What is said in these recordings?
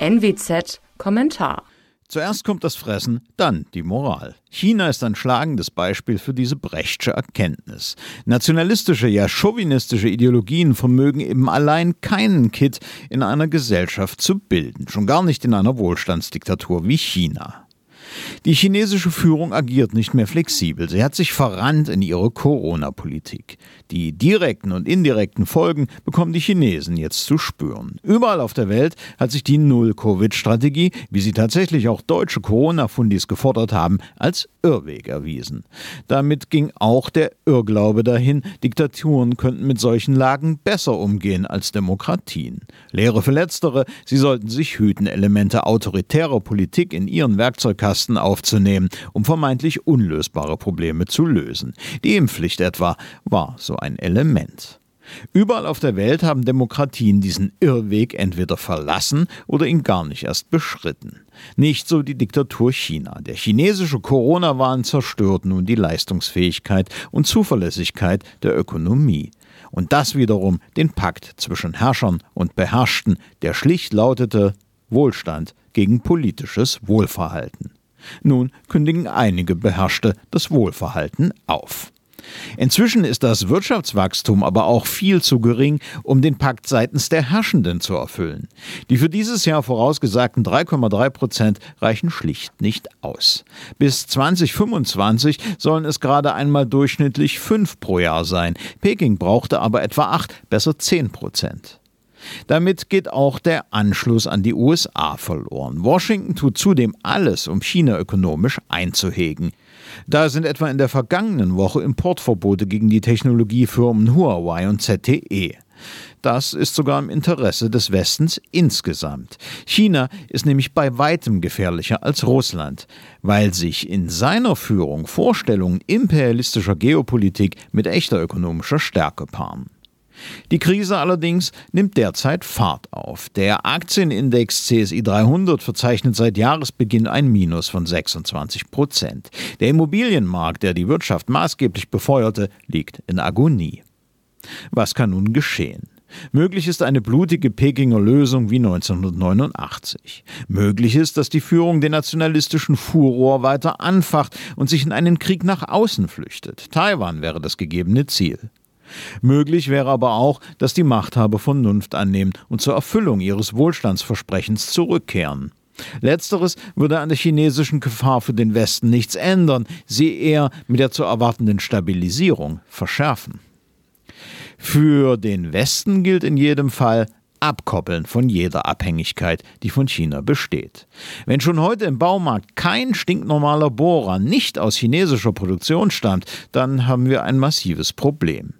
NWZ Kommentar Zuerst kommt das Fressen, dann die Moral. China ist ein schlagendes Beispiel für diese Brechtsche Erkenntnis. Nationalistische, ja chauvinistische Ideologien vermögen eben allein keinen Kit in einer Gesellschaft zu bilden, schon gar nicht in einer Wohlstandsdiktatur wie China. Die chinesische Führung agiert nicht mehr flexibel. Sie hat sich verrannt in ihre Corona-Politik. Die direkten und indirekten Folgen bekommen die Chinesen jetzt zu spüren. Überall auf der Welt hat sich die Null-Covid-Strategie, wie sie tatsächlich auch deutsche Corona-Fundis gefordert haben, als Irrweg erwiesen. Damit ging auch der Irrglaube dahin, Diktaturen könnten mit solchen Lagen besser umgehen als Demokratien. Lehre für Letztere, sie sollten sich hüten, Elemente autoritärer Politik in ihren Werkzeugkasten aufzunehmen, um vermeintlich unlösbare Probleme zu lösen. Die Impfpflicht etwa war so ein Element. Überall auf der Welt haben Demokratien diesen Irrweg entweder verlassen oder ihn gar nicht erst beschritten. Nicht so die Diktatur China. Der chinesische Corona-Wahn zerstört nun die Leistungsfähigkeit und Zuverlässigkeit der Ökonomie. Und das wiederum den Pakt zwischen Herrschern und Beherrschten, der schlicht lautete Wohlstand gegen politisches Wohlverhalten. Nun kündigen einige Beherrschte das Wohlverhalten auf. Inzwischen ist das Wirtschaftswachstum aber auch viel zu gering, um den Pakt seitens der Herrschenden zu erfüllen. Die für dieses Jahr vorausgesagten 3,3 Prozent reichen schlicht nicht aus. Bis 2025 sollen es gerade einmal durchschnittlich fünf pro Jahr sein. Peking brauchte aber etwa acht, besser zehn Prozent. Damit geht auch der Anschluss an die USA verloren. Washington tut zudem alles, um China ökonomisch einzuhegen. Da sind etwa in der vergangenen Woche Importverbote gegen die Technologiefirmen Huawei und ZTE. Das ist sogar im Interesse des Westens insgesamt. China ist nämlich bei weitem gefährlicher als Russland, weil sich in seiner Führung Vorstellungen imperialistischer Geopolitik mit echter ökonomischer Stärke paaren. Die Krise allerdings nimmt derzeit Fahrt auf. Der Aktienindex CSI 300 verzeichnet seit Jahresbeginn ein Minus von 26 Prozent. Der Immobilienmarkt, der die Wirtschaft maßgeblich befeuerte, liegt in Agonie. Was kann nun geschehen? Möglich ist eine blutige Pekinger Lösung wie 1989. Möglich ist, dass die Führung den nationalistischen Furor weiter anfacht und sich in einen Krieg nach außen flüchtet. Taiwan wäre das gegebene Ziel. Möglich wäre aber auch, dass die Machthaber Vernunft annehmen und zur Erfüllung ihres Wohlstandsversprechens zurückkehren. Letzteres würde an der chinesischen Gefahr für den Westen nichts ändern, sie eher mit der zu erwartenden Stabilisierung verschärfen. Für den Westen gilt in jedem Fall, abkoppeln von jeder Abhängigkeit, die von China besteht. Wenn schon heute im Baumarkt kein stinknormaler Bohrer nicht aus chinesischer Produktion stammt, dann haben wir ein massives Problem.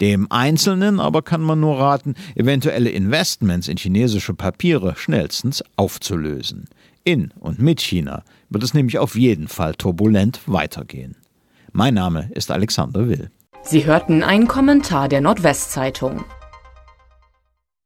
Dem Einzelnen aber kann man nur raten, eventuelle Investments in chinesische Papiere schnellstens aufzulösen. In und mit China wird es nämlich auf jeden Fall turbulent weitergehen. Mein Name ist Alexander Will. Sie hörten einen Kommentar der Nordwestzeitung.